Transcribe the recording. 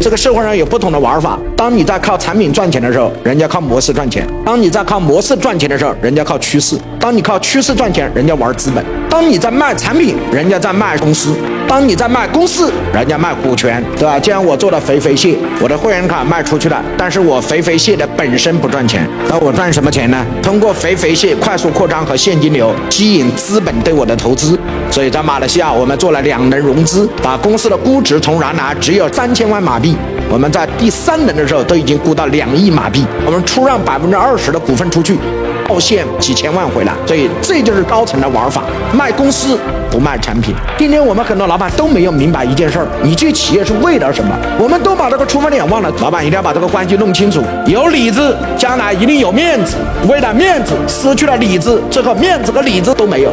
这个社会上有不同的玩法。当你在靠产品赚钱的时候，人家靠模式赚钱；当你在靠模式赚钱的时候，人家靠趋势；当你靠趋势赚钱，人家玩资本；当你在卖产品，人家在卖公司；当你在卖公司，人家卖股权，对吧？既然我做了肥肥蟹，我的会员卡卖出去了，但是我肥肥蟹的本身不赚钱，那我赚什么钱呢？通过肥肥蟹快速扩张和现金流，吸引资本对我的投资。所以在马来西亚，我们做了两轮融资，把公司的估值从原来只有三千万马币。我们在第三轮的时候都已经估到两亿马币，我们出让百分之二十的股份出去，套现几千万回来，所以这就是高层的玩法，卖公司不卖产品。今天我们很多老板都没有明白一件事儿，你去企业是为了什么？我们都把这个出发点忘了。老板一定要把这个关系弄清楚，有里子，将来一定有面子；为了面子，失去了里子，最后面子和里子都没有。